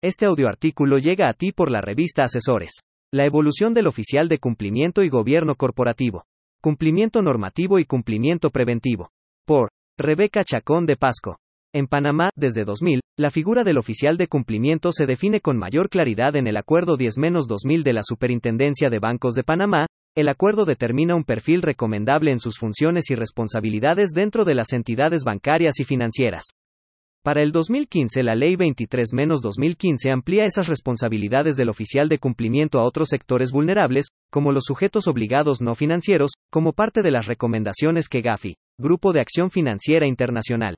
Este audioartículo llega a ti por la revista Asesores. La evolución del oficial de cumplimiento y gobierno corporativo. Cumplimiento normativo y cumplimiento preventivo. Por Rebeca Chacón de Pasco. En Panamá, desde 2000, la figura del oficial de cumplimiento se define con mayor claridad en el Acuerdo 10-2000 de la Superintendencia de Bancos de Panamá. El acuerdo determina un perfil recomendable en sus funciones y responsabilidades dentro de las entidades bancarias y financieras. Para el 2015 la Ley 23-2015 amplía esas responsabilidades del oficial de cumplimiento a otros sectores vulnerables, como los sujetos obligados no financieros, como parte de las recomendaciones que GAFI, Grupo de Acción Financiera Internacional.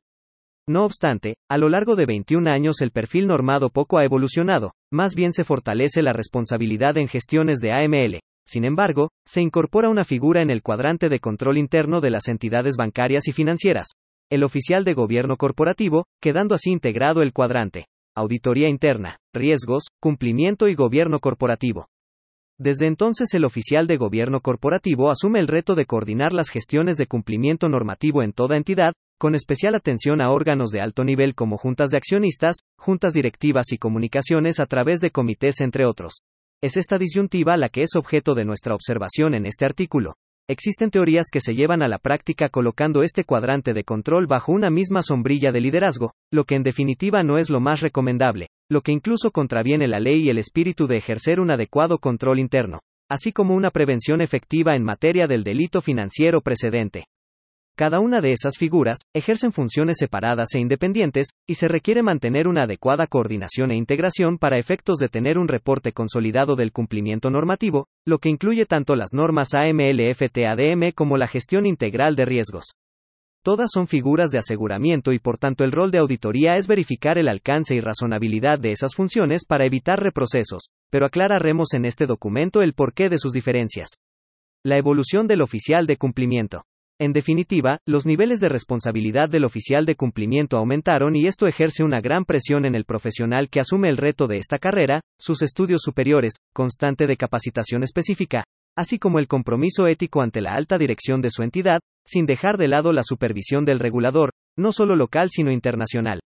No obstante, a lo largo de 21 años el perfil normado poco ha evolucionado, más bien se fortalece la responsabilidad en gestiones de AML. Sin embargo, se incorpora una figura en el cuadrante de control interno de las entidades bancarias y financieras, el oficial de gobierno corporativo, quedando así integrado el cuadrante. Auditoría interna, riesgos, cumplimiento y gobierno corporativo. Desde entonces el oficial de gobierno corporativo asume el reto de coordinar las gestiones de cumplimiento normativo en toda entidad, con especial atención a órganos de alto nivel como juntas de accionistas, juntas directivas y comunicaciones a través de comités entre otros. Es esta disyuntiva la que es objeto de nuestra observación en este artículo. Existen teorías que se llevan a la práctica colocando este cuadrante de control bajo una misma sombrilla de liderazgo, lo que en definitiva no es lo más recomendable, lo que incluso contraviene la ley y el espíritu de ejercer un adecuado control interno, así como una prevención efectiva en materia del delito financiero precedente. Cada una de esas figuras ejercen funciones separadas e independientes, y se requiere mantener una adecuada coordinación e integración para efectos de tener un reporte consolidado del cumplimiento normativo, lo que incluye tanto las normas AML-FTADM como la gestión integral de riesgos. Todas son figuras de aseguramiento y por tanto el rol de auditoría es verificar el alcance y razonabilidad de esas funciones para evitar reprocesos, pero aclararemos en este documento el porqué de sus diferencias. La evolución del oficial de cumplimiento. En definitiva, los niveles de responsabilidad del oficial de cumplimiento aumentaron y esto ejerce una gran presión en el profesional que asume el reto de esta carrera, sus estudios superiores, constante de capacitación específica, así como el compromiso ético ante la alta dirección de su entidad, sin dejar de lado la supervisión del regulador, no solo local sino internacional.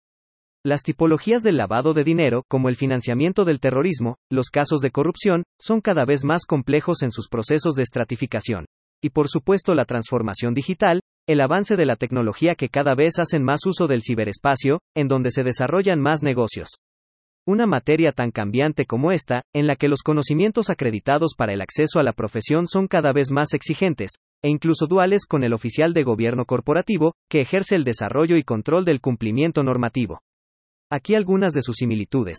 Las tipologías del lavado de dinero, como el financiamiento del terrorismo, los casos de corrupción, son cada vez más complejos en sus procesos de estratificación y por supuesto la transformación digital, el avance de la tecnología que cada vez hacen más uso del ciberespacio, en donde se desarrollan más negocios. Una materia tan cambiante como esta, en la que los conocimientos acreditados para el acceso a la profesión son cada vez más exigentes, e incluso duales con el oficial de gobierno corporativo, que ejerce el desarrollo y control del cumplimiento normativo. Aquí algunas de sus similitudes.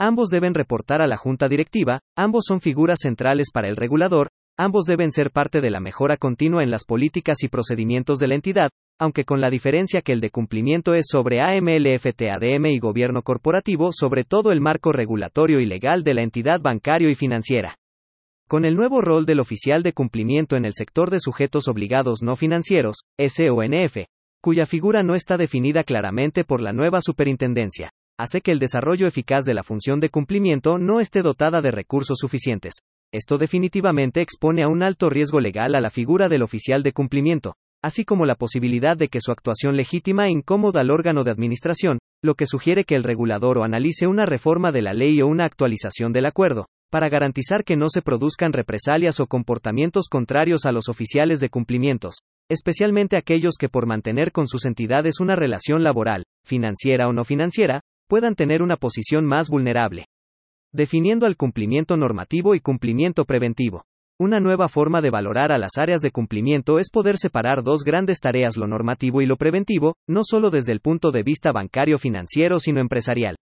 Ambos deben reportar a la junta directiva, ambos son figuras centrales para el regulador, Ambos deben ser parte de la mejora continua en las políticas y procedimientos de la entidad, aunque con la diferencia que el de cumplimiento es sobre AMLFTADM y gobierno corporativo sobre todo el marco regulatorio y legal de la entidad bancario y financiera. Con el nuevo rol del oficial de cumplimiento en el sector de sujetos obligados no financieros, SONF, cuya figura no está definida claramente por la nueva superintendencia, hace que el desarrollo eficaz de la función de cumplimiento no esté dotada de recursos suficientes, esto definitivamente expone a un alto riesgo legal a la figura del oficial de cumplimiento, así como la posibilidad de que su actuación legítima incómoda al órgano de administración, lo que sugiere que el regulador o analice una reforma de la ley o una actualización del acuerdo, para garantizar que no se produzcan represalias o comportamientos contrarios a los oficiales de cumplimientos, especialmente aquellos que por mantener con sus entidades una relación laboral, financiera o no financiera, puedan tener una posición más vulnerable definiendo al cumplimiento normativo y cumplimiento preventivo. Una nueva forma de valorar a las áreas de cumplimiento es poder separar dos grandes tareas, lo normativo y lo preventivo, no solo desde el punto de vista bancario financiero, sino empresarial.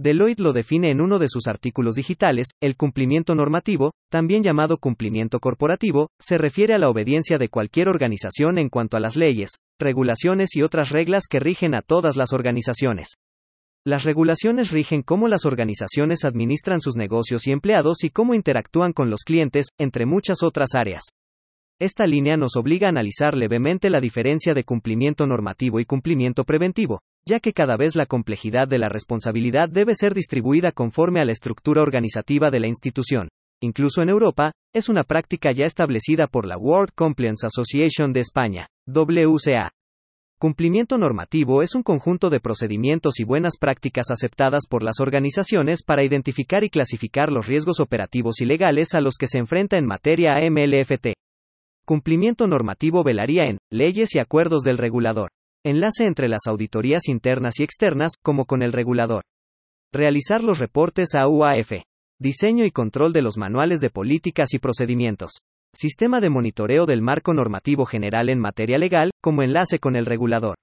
Deloitte lo define en uno de sus artículos digitales, el cumplimiento normativo, también llamado cumplimiento corporativo, se refiere a la obediencia de cualquier organización en cuanto a las leyes, regulaciones y otras reglas que rigen a todas las organizaciones. Las regulaciones rigen cómo las organizaciones administran sus negocios y empleados y cómo interactúan con los clientes, entre muchas otras áreas. Esta línea nos obliga a analizar levemente la diferencia de cumplimiento normativo y cumplimiento preventivo, ya que cada vez la complejidad de la responsabilidad debe ser distribuida conforme a la estructura organizativa de la institución. Incluso en Europa, es una práctica ya establecida por la World Compliance Association de España, WCA. Cumplimiento normativo es un conjunto de procedimientos y buenas prácticas aceptadas por las organizaciones para identificar y clasificar los riesgos operativos y legales a los que se enfrenta en materia AMLFT. Cumplimiento normativo velaría en leyes y acuerdos del regulador. Enlace entre las auditorías internas y externas, como con el regulador. Realizar los reportes a UAF. Diseño y control de los manuales de políticas y procedimientos. Sistema de monitoreo del marco normativo general en materia legal, como enlace con el regulador.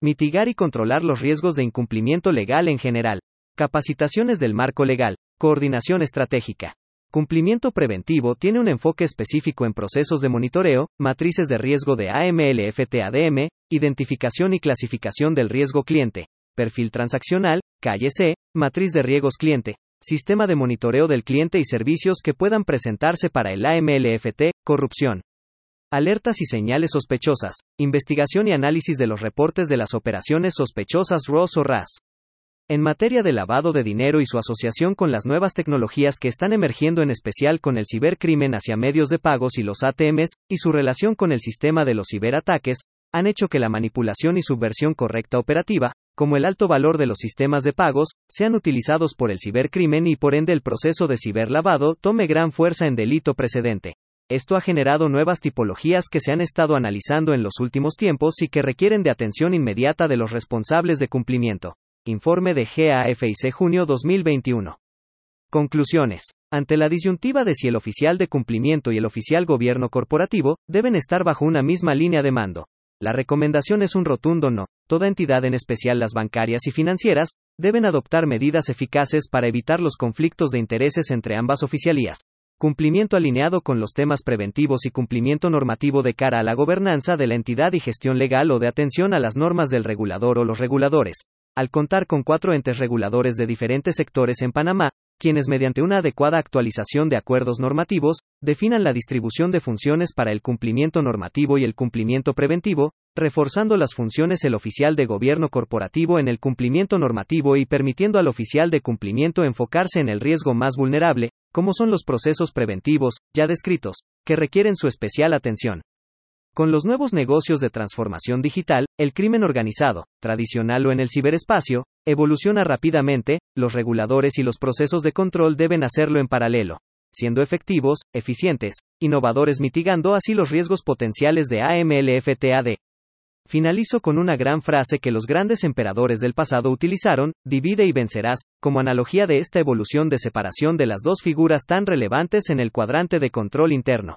Mitigar y controlar los riesgos de incumplimiento legal en general. Capacitaciones del marco legal. Coordinación estratégica. Cumplimiento preventivo tiene un enfoque específico en procesos de monitoreo, matrices de riesgo de AMLFT-ADM, identificación y clasificación del riesgo cliente, perfil transaccional, calle C, matriz de riesgos cliente, sistema de monitoreo del cliente y servicios que puedan presentarse para el AMLFT, corrupción. Alertas y señales sospechosas, investigación y análisis de los reportes de las operaciones sospechosas ROS o RAS. En materia de lavado de dinero y su asociación con las nuevas tecnologías que están emergiendo en especial con el cibercrimen hacia medios de pagos y los ATMs, y su relación con el sistema de los ciberataques, han hecho que la manipulación y subversión correcta operativa, como el alto valor de los sistemas de pagos, sean utilizados por el cibercrimen y por ende el proceso de ciberlavado tome gran fuerza en delito precedente. Esto ha generado nuevas tipologías que se han estado analizando en los últimos tiempos y que requieren de atención inmediata de los responsables de cumplimiento. Informe de GAFIC junio 2021. Conclusiones. Ante la disyuntiva de si el oficial de cumplimiento y el oficial gobierno corporativo deben estar bajo una misma línea de mando, la recomendación es un rotundo no. Toda entidad, en especial las bancarias y financieras, deben adoptar medidas eficaces para evitar los conflictos de intereses entre ambas oficialías. Cumplimiento alineado con los temas preventivos y cumplimiento normativo de cara a la gobernanza de la entidad y gestión legal o de atención a las normas del regulador o los reguladores. Al contar con cuatro entes reguladores de diferentes sectores en Panamá, quienes mediante una adecuada actualización de acuerdos normativos, definan la distribución de funciones para el cumplimiento normativo y el cumplimiento preventivo, reforzando las funciones el oficial de gobierno corporativo en el cumplimiento normativo y permitiendo al oficial de cumplimiento enfocarse en el riesgo más vulnerable, como son los procesos preventivos, ya descritos, que requieren su especial atención. Con los nuevos negocios de transformación digital, el crimen organizado, tradicional o en el ciberespacio, evoluciona rápidamente, los reguladores y los procesos de control deben hacerlo en paralelo, siendo efectivos, eficientes, innovadores mitigando así los riesgos potenciales de AMLFTAD. Finalizo con una gran frase que los grandes emperadores del pasado utilizaron, divide y vencerás, como analogía de esta evolución de separación de las dos figuras tan relevantes en el cuadrante de control interno.